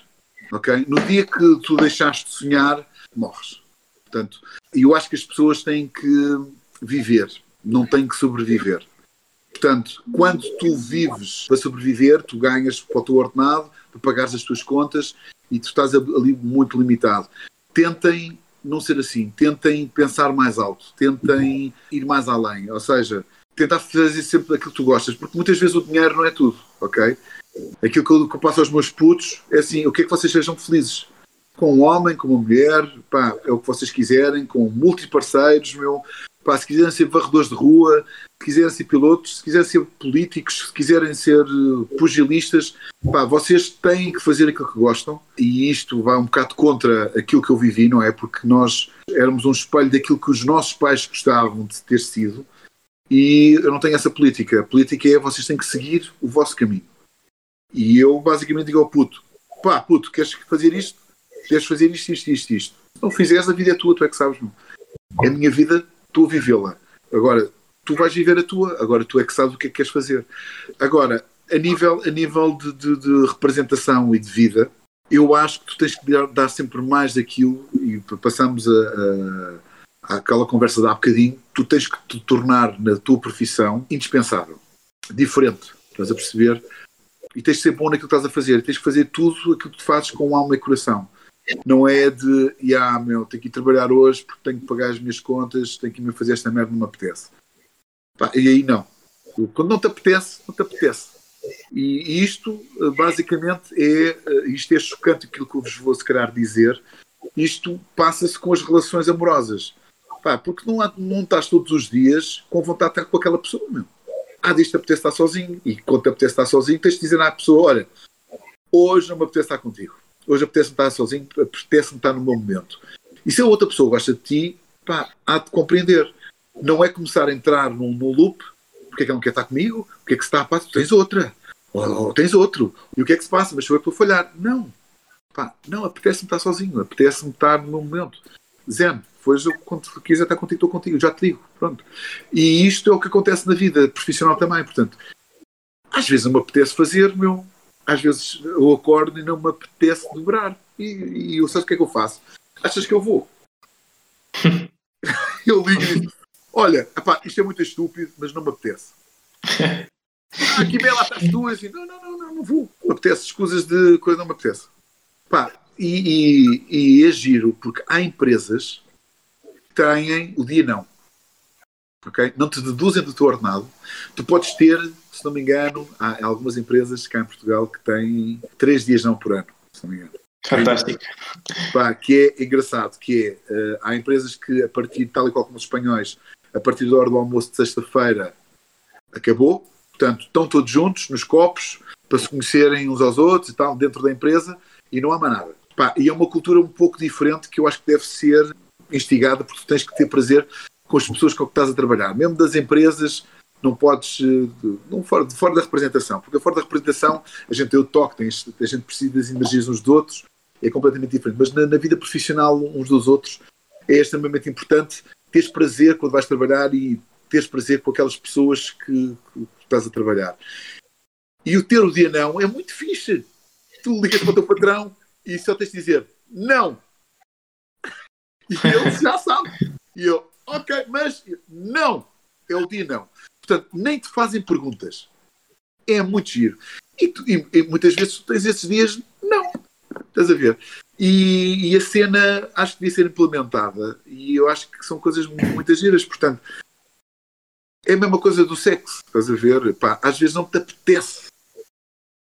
ok? No dia que tu deixaste de sonhar, morres. Portanto, eu acho que as pessoas têm que viver, não têm que sobreviver. Portanto, quando tu vives para sobreviver, tu ganhas para o teu ordenado, para pagares as tuas contas e tu estás ali muito limitado. Tentem não ser assim, tentem pensar mais alto, tentem ir mais além, ou seja, tentar fazer sempre aquilo que tu gostas, porque muitas vezes o dinheiro não é tudo, ok? Aquilo que eu, que eu passo aos meus putos é assim, o que é que vocês sejam felizes? Com um homem, com uma mulher, pá, é o que vocês quiserem, com multiparceiros, meu, Pá, se quiserem ser varredores de rua, se quiserem ser pilotos, se quiserem ser políticos, se quiserem ser pugilistas, pá, vocês têm que fazer aquilo que gostam e isto vai um bocado contra aquilo que eu vivi, não é? Porque nós éramos um espelho daquilo que os nossos pais gostavam de ter sido e eu não tenho essa política. A política é vocês têm que seguir o vosso caminho. E eu basicamente digo ao puto: pá, puto, queres fazer isto? Queres fazer isto, isto, isto, isto. Se não fizeres, a vida é tua, tu é que sabes, não. É a minha vida, estou a vivê-la. Agora, tu vais viver a tua, agora tu é que sabes o que é que queres fazer. Agora, a nível, a nível de, de, de representação e de vida, eu acho que tu tens que dar, sempre mais daquilo, e passamos a, a, àquela conversa de há bocadinho, tu tens que te tornar na tua profissão indispensável, diferente, estás a perceber? E tens de ser bom naquilo que estás a fazer, tens que fazer tudo aquilo que tu fazes com alma e coração não é de, ah, meu, tenho que ir trabalhar hoje porque tenho que pagar as minhas contas, tenho que ir fazer esta merda, não me apetece. E aí não. Quando não te apetece, não te apetece. E isto, basicamente, é, isto é chocante aquilo que eu vos vou, se calhar, dizer. Isto passa-se com as relações amorosas. Pá, porque não, há, não estás todos os dias com vontade de estar com aquela pessoa, meu. Ah, diz-te apetece estar sozinho. E quando te apetece estar sozinho, tens de dizer à pessoa, olha, hoje não me apetece estar contigo hoje apetece-me estar sozinho, apetece-me estar no meu momento. E se a outra pessoa gosta de ti, pá, há de compreender. Não é começar a entrar num, num loop, porque é que ela não quer estar comigo, o que é que se está a passar, tens outra, ou, ou, tens outro, e o que é que se passa, mas sou eu que estou a falhar. Não, pá, não, apetece-me estar sozinho, apetece-me estar no meu momento. Zen, depois eu, quando quiser estar contigo, estou contigo, já te digo, pronto. E isto é o que acontece na vida profissional também, portanto, às vezes não me apetece fazer, meu, às vezes eu acordo e não me apetece dobrar. E, e eu sei o que é que eu faço. Achas que eu vou? [LAUGHS] eu ligo e digo: Olha, epá, isto é muito estúpido, mas não me apetece. ah, [LAUGHS] aqui bela estás tu assim, não, não, não, não, não vou. Me apetece escusas de coisa, não me apetece. Pá, e, e, e é giro, porque há empresas que têm o dia não. Okay? Não te deduzem do teu ordenado. Tu podes ter se não me engano, há algumas empresas cá em Portugal que têm três dias não por ano, se não me engano. Fantástico. Pá, que é engraçado, que é, uh, há empresas que a partir, tal e qual como os espanhóis, a partir da hora do almoço de sexta-feira acabou, portanto, estão todos juntos nos copos para se conhecerem uns aos outros e tal, dentro da empresa, e não há mais nada. Pá, e é uma cultura um pouco diferente que eu acho que deve ser instigada, porque tu tens que ter prazer com as pessoas com que estás a trabalhar, mesmo das empresas não podes, eh, não fora, fora da representação, porque fora da representação a gente tem o toque, tem, a gente precisa das energias uns dos outros, é completamente diferente. Mas na, na, vida profissional uns dos outros é extremamente importante teres prazer quando vais trabalhar e teres prazer com aquelas pessoas que, que estás a trabalhar. E o ter o dia não é muito fixe. Tu ligas para o teu patrão e só tens de dizer não. E ele já sabe. E eu, ok, mas não. É o dia não. Portanto, nem te fazem perguntas. É muito giro. E, tu, e, e muitas vezes tu tens esses dias, não. Estás a ver? E, e, a cena acho que devia ser implementada. E eu acho que são coisas muito, muito giras. Portanto, é a mesma coisa do sexo. Estás a ver? Pá, às vezes não te apetece.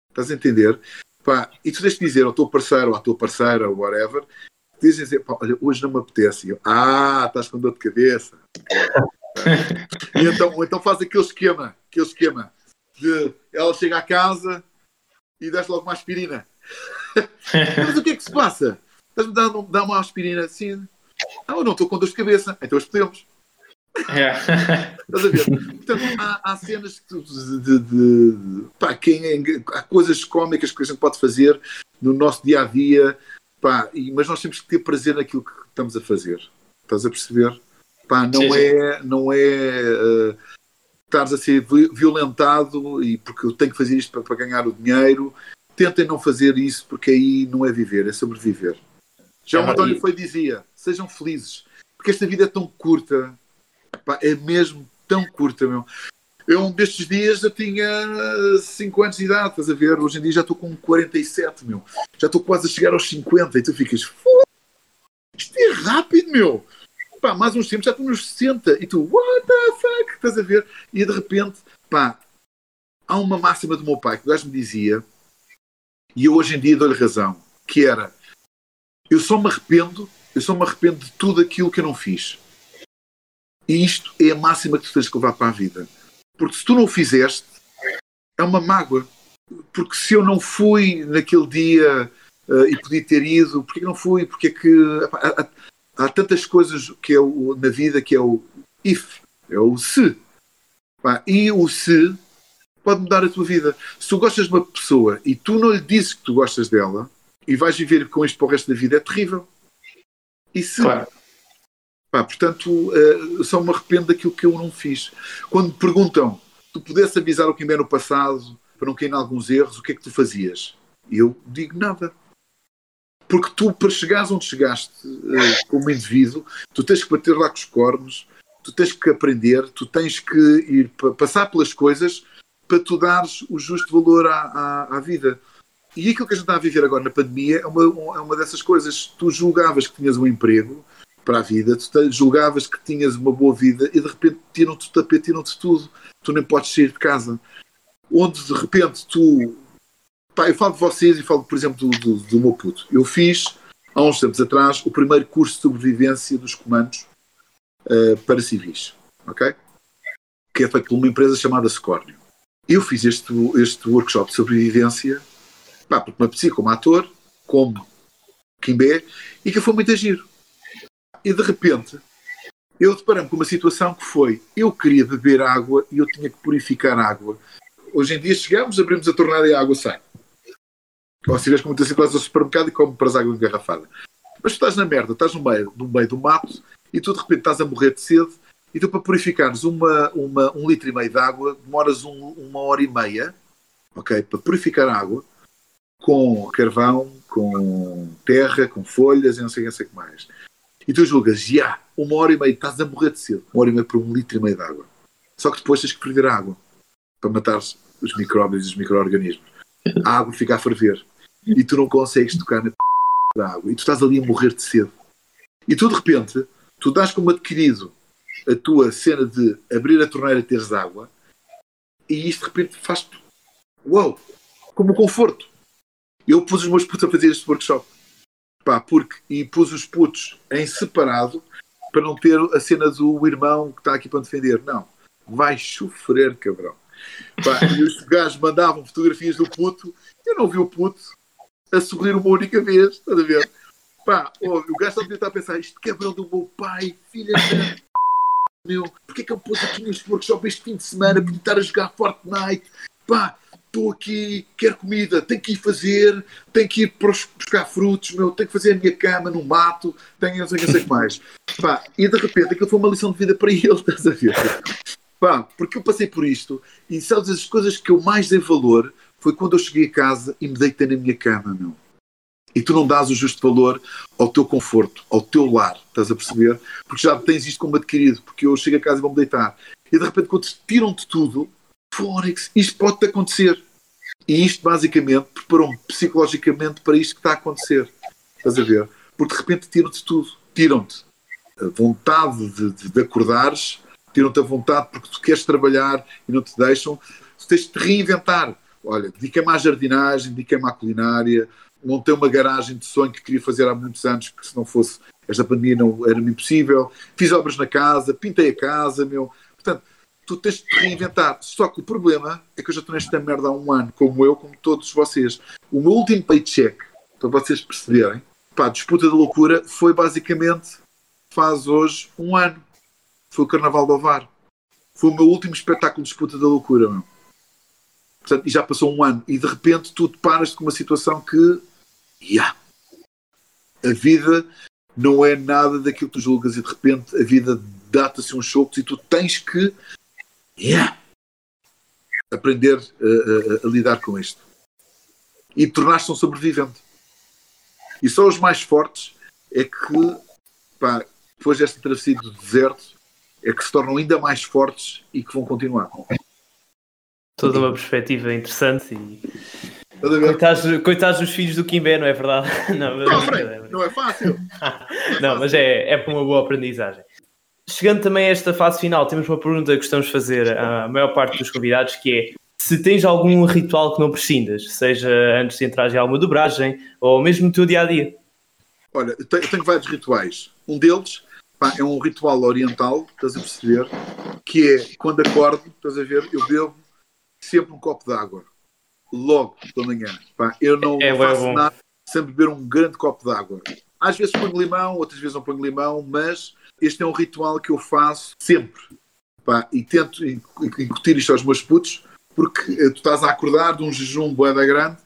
Estás a entender? Pá, e tu tens de dizer ao teu parceiro ou à tua parceira, ou whatever, dizem dizer, pá, olha, hoje não me apetece. Eu, ah, estás com dor de cabeça. e [LAUGHS] então, então faz aquele esquema, aquele esquema. de ela chega à casa e desce logo uma aspirina. [LAUGHS] Mas o que é que se passa? Estás-me dar, dar uma aspirina assim? Não, eu não estou com dor de cabeça. Então as podemos. É. Estás a ver? Portanto, há, há cenas de, de, de, de pá, quem, é, há coisas cómicas que a gente pode fazer no nosso dia a dia, pá, e, mas nós temos que ter prazer naquilo que estamos a fazer. Estás a perceber? Pá, não Sim, sim. é, não é uh, estares a ser vi- violentado e porque eu tenho que fazer isto para, para ganhar o dinheiro. Tentem não fazer isso porque aí não é viver, é sobreviver. Já É o António verdade. foi dizia: sejam felizes, porque esta vida é tão curta, Pá, é mesmo tão curta, meu. Eu, um destes dias, eu tinha 5 anos de idade, estás a ver? Hoje em dia já estou com 47, meu. Já estou quase a chegar aos 50 e tu ficas, "Foda, isto é rápido, meu. Pá, mais uns tempos já estou nos 60 e tu, what the fuck? Estás a ver? E de repente, pá, há uma máxima do meu pai que o gajo me dizia, e eu hoje em dia dou-lhe razão, que era, eu só me arrependo, eu só me arrependo de tudo aquilo que eu não fiz. E isto é a máxima que tu tens que levar para a vida. Porque se tu não o fizeste, é uma mágoa. Porque se eu não fui naquele dia eh, e podia ter ido, porque é não fui? Porque é que há, há- há tantas coisas que é o, na vida que é o if, é o se. E o se pode mudar a tua vida. Se tu gostas de uma pessoa e tu não lhe dizes que tu gostas dela e vais viver com isto para o resto da vida, é terrível. E se Claro. Pá, portanto, eu só me arrependo daquilo que eu não fiz. Quando me perguntam, tu pudesse avisar o Kimbé no passado para não cair em alguns erros, o que é que tu fazias? Eu digo nada. Porque tu, para chegares onde chegaste eh, como indivíduo, tu tens que bater lá com os cornos, tu tens que aprender, tu tens que ir pa- passar pelas coisas para tu dares o justo valor à, à, à vida. E aquilo que a gente está a viver agora na pandemia é uma, é uma dessas coisas. Tu julgavas que tinhas um emprego, para a vida, tu julgavas que tinhas uma boa vida e de repente tiram-te o tapete, tiram-te tudo. Tu nem podes sair de casa. Onde de repente tu. Pá, eu falo de vocês e falo, por exemplo, do, do, do meu puto. Eu fiz, há uns tempos atrás, o primeiro curso de sobrevivência dos comandos eh, para civis. Ok? Que é feito por uma empresa chamada Scornio. Eu fiz este, este workshop de sobrevivência, pá, porque me apetecia como ator, como Kimbé, e que foi muito giro. E de repente, eu deparei-me com uma situação que foi: eu queria beber água e eu tinha que purificar água. Hoje em dia chegamos, abrimos a torneira e a água sai. Ou se vês como muitas situações ao supermercado e compras água engarrafada. Mas tu estás na merda, estás no meio, no meio do mato e tu de repente estás a morrer de sede e tu para purificares uma, uma, um litro e meio de água demoras um- uma hora e meia, ok? Para purificar a água com carvão, com terra, com folhas e não sei o que mais. E tu julgas, já, uma hora e meia, estás a morrer de sede, uma hora e meia por um litro e meio de água. Só que depois tens que ferver a água para matar os micróbios e os micro-organismos. A água fica a ferver e tu não consegues tocar na p... da água e tu estás ali a morrer de sede. E tu de repente, tu dás como adquirido a tua cena de abrir a torneira e teres água e isto de repente faz-te uau, como um conforto. Eu pus os meus putos a fazer este workshop. Pá, porque, e pus os putos em separado para não ter a cena do irmão que está aqui para me defender. Não. Vai sofrer, cabrão. Pá, e os gajos mandavam fotografias do puto. Eu não vi o puto a sorrir uma única vez. Estás a ver? Pá, o gajo está a tentar pensar: isto cabrão do meu pai, filha da. Meu, porque é que eu pus aqui neste workshop este fim de semana para estar a jogar Fortnite? Pá, estou aqui, quero comida, tenho que ir fazer, tenho que ir buscar frutos, meu, tenho que fazer a minha cama no mato, tenho não sei o que, mais. Pá, e de repente aquilo foi uma lição de vida para [LAUGHS] ele, estás a ver? Pá, porque eu passei por isto e sabes as coisas que eu mais dei valor foi quando eu cheguei a casa e me deitei na minha cama, meu. E tu não dás o justo valor ao teu conforto, ao teu lar, estás a perceber? Porque já tens isto como adquirido, porque eu chego a casa e vou-me deitar. E de repente, quando te tiram-te tudo, Fónix, isto pode-te acontecer. E isto, basicamente, preparou-me psicologicamente para isto que está a acontecer. Estás a ver? Porque de repente tiram-te tudo. Tiram-te a vontade de, de, de acordares, tiram-te a vontade porque tu queres trabalhar e não te deixam. Tu tens de te reinventar. Olha, dedica-me à jardinagem, dedica-me à culinária, montei uma garagem de sonho que queria fazer há muitos anos, que se não fosse esta pandemia não era impossível. Fiz obras na casa, pintei a casa, meu. Portanto, tu tens de te reinventar. Só que o problema é que eu já estou nesta merda há um ano, como eu, como todos vocês. O meu último paycheck, para vocês perceberem, pá, disputa da loucura foi basicamente, faz hoje um ano. Foi o Carnaval do Ovar. Foi o meu último espetáculo de disputa da loucura, meu. Portanto, e já passou um ano. E de repente tu te paras com uma situação que. Yeah, a vida não é nada daquilo que tu julgas e de repente a vida dá-te assim uns chocos e tu tens que yeah, aprender a, a, a, lidar com isto e tornar-te um sobrevivente. E só os mais fortes é que, pá, depois desta travessia do deserto, é que se tornam ainda mais fortes e que vão continuar. Toda uma perspectiva interessante e Coitados, coitados dos filhos do Kimbé, não é verdade? [LAUGHS] Não, não, é não é fácil. [LAUGHS] não, mas é, é para uma boa aprendizagem. Chegando também a esta fase final, temos uma pergunta que gostamos de fazer à maior parte dos convidados, que é se tens algum ritual que não prescindas, seja antes de entrar em alguma dobragem ou mesmo no teu dia-a-dia. Olha, eu tenho, vários rituais. Um deles pá, é um ritual oriental, estás a perceber, que é quando acordo, estás a ver, eu bebo sempre um copo de água logo pela manhã. Pá, eu não é, faço é nada sem beber um grande copo de água. Às vezes ponho limão, outras vezes não ponho limão, mas este é um ritual que eu faço sempre. Pá, e tento incutir isto aos meus putos, porque tu estás a acordar de um jejum boeda grande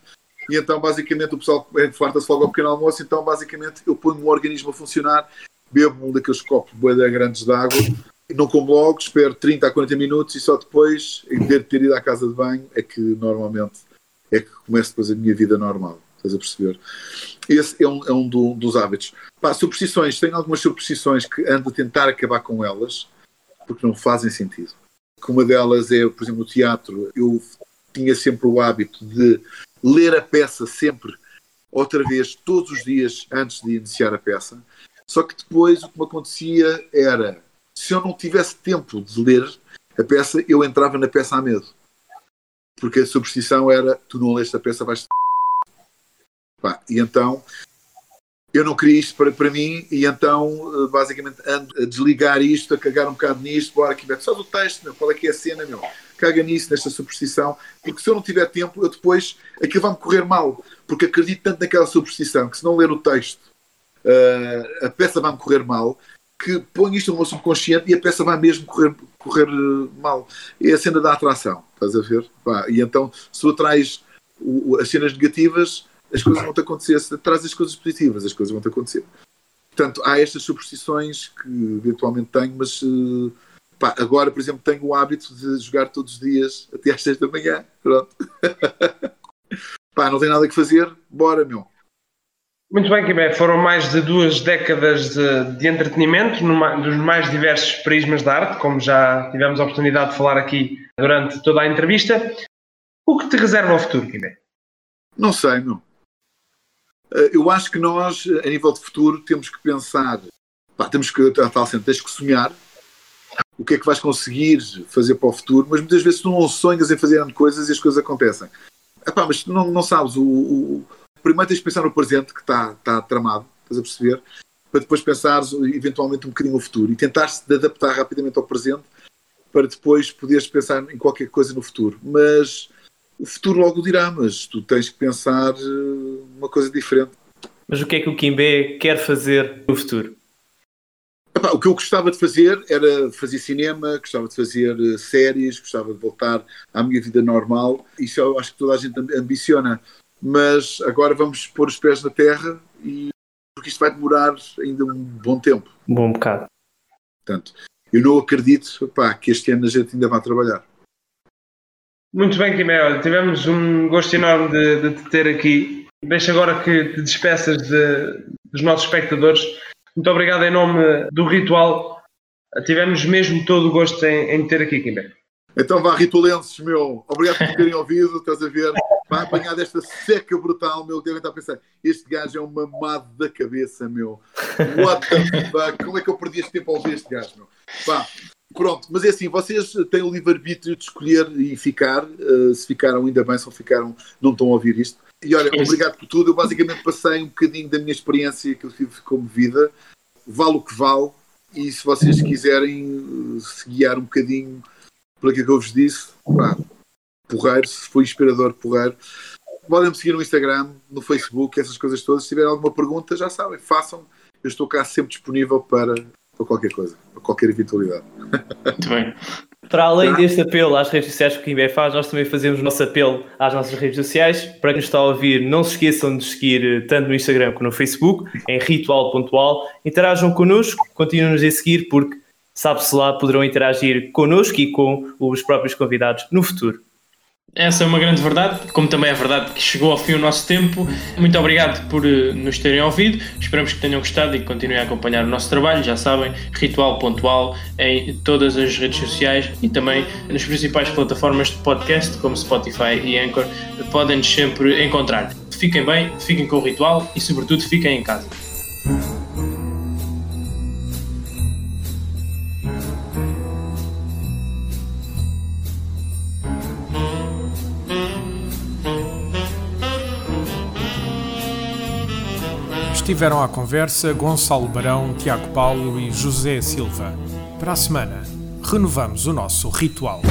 e então basicamente o pessoal farta-se logo ao pequeno almoço, então basicamente eu ponho o organismo a funcionar, bebo um daqueles copos boeda grandes de água, não como logo, espero 30 a 40 minutos e só depois, em ter, ter ido à casa de banho, é que normalmente é que começo depois a minha vida normal. Estás a perceber? Esse é um, é um do, dos hábitos. Pá, superstições, tenho algumas superstições que ando a tentar acabar com elas, porque não fazem sentido. Uma delas é, por exemplo, no teatro, eu tinha sempre o hábito de ler a peça sempre, outra vez, todos os dias antes de iniciar a peça. Só que depois o que me acontecia era, se eu não tivesse tempo de ler a peça, eu entrava na peça a medo porque a superstição era tu não leste a peça, vais Pá, e então eu não queria isto para, para mim e então eh, basicamente ando a desligar isto, a cagar um bocado nisto, bora aqui, só do texto, meu, qual é que é a cena, meu? Caga nisso, nesta superstição, porque se eu não tiver tempo, eu depois, aquilo vai-me correr mal, porque acredito tanto naquela superstição, que se não ler o texto, uh, a peça vai-me correr mal, que põe isto no meu subconsciente e a peça vai mesmo correr, correr eh, mal. É a cena da atração, estás a ver? Pá, e então, se tu atrais o, as cenas negativas, as coisas vão-te acontecer. Se traz as coisas positivas, as coisas vão-te acontecer. Portanto, há estas superstições que eventualmente tenho, mas uh, pá, agora, por exemplo, tenho o hábito de jogar todos os dias até às 6 da manhã. Pronto. [LAUGHS] pá, não tem nada que fazer, bora, meu. Muito bem, Quimé. Foram mais de duas décadas de, de entretenimento numa, dos mais diversos prismas da arte, como já tivemos a oportunidade de falar aqui durante toda a entrevista. O que te reserva ao futuro, Quimé? Não sei, não. Eh, eu acho que nós, a nível de futuro, temos que pensar, pá, temos que, tal centro, tens que sonhar o que é que vais conseguir fazer para o futuro, mas muitas vezes tu não sonhas em fazer coisas e as coisas acontecem. Epá, mas tu não, não sabes o, o primeiro tens de pensar no presente que está, está tramado, estás a perceber? Para depois pensares eventualmente um bocadinho no futuro e tentares te adaptar rapidamente ao presente para depois poderes pensar em qualquer coisa no futuro. Mas o futuro logo dirá, mas tu tens que pensar eh, uma coisa diferente. Mas o que é que o Kimbé quer fazer no futuro? Epá, o que eu gostava de fazer era fazer cinema, gostava de fazer eh, séries, gostava de voltar à minha vida normal. Isso eu acho que toda a gente ambiciona mas agora vamos pôr os pés na terra e porque isto vai demorar ainda um bom tempo. Um bom bocado. Portanto, eu não acredito pá, que este ano a gente ainda vá trabalhar. Muito bem, Quimé. Tivemos um gosto enorme de, de te ter aqui. Deixa agora que te despeças de, dos nossos espectadores. Muito obrigado em nome do Ritual. Tivemos mesmo todo o gosto em, em ter aqui, Quimé. Então vá, ritualenses, meu. Obrigado por terem ouvido. Estás a ver? Vai apanhar desta seca brutal, meu. Devem estar a pensar, este gajo é um mamado da cabeça, meu. What the fuck? Como é que eu perdi este tempo a ouvir este gajo, meu? Pá, pronto. Mas é assim, vocês têm o livre-arbítrio de escolher e ficar. Uh, se ficaram, ainda bem. Se não ficaram, não estão a ouvir isto. E olha, obrigado por tudo. Eu basicamente passei um bocadinho da minha experiência que eu tive como vida. Vale o que vale. E se vocês quiserem uh, se guiar um bocadinho por aquilo que eu vos disse, pá, porreiro, se foi inspirador, porreiro. Podem-me seguir no Instagram, no Facebook, essas coisas todas. Se tiverem alguma pergunta, já sabem, façam. Eu estou cá sempre disponível para, para qualquer coisa, para qualquer eventualidade. Muito bem. Para além deste apelo às redes sociais que o Kimbé faz, nós também fazemos o nosso apelo às nossas redes sociais. Para quem nos está a ouvir, não se esqueçam de seguir eh, tanto no Instagram como no Facebook, em ritual.al. Interajam connosco, continuem-nos a seguir, porque sabe-se lá, poderão interagir connosco e com os próprios convidados no futuro. Essa é uma grande verdade, como também é verdade que chegou ao fim o nosso tempo. Muito obrigado por uh, nos terem ouvido. Esperamos que tenham gostado e que continuem a acompanhar o nosso trabalho. Já sabem, ritual pontual em todas as redes sociais e também nas principais plataformas de podcast, como Spotify e Anchor. Podem-nos sempre encontrar. Fiquem bem, fiquem com o ritual e, sobretudo, fiquem em casa. Estiveram à conversa Gonçalo Barão, Tiago Paulo e José Silva. Para a semana, renovamos o nosso ritual.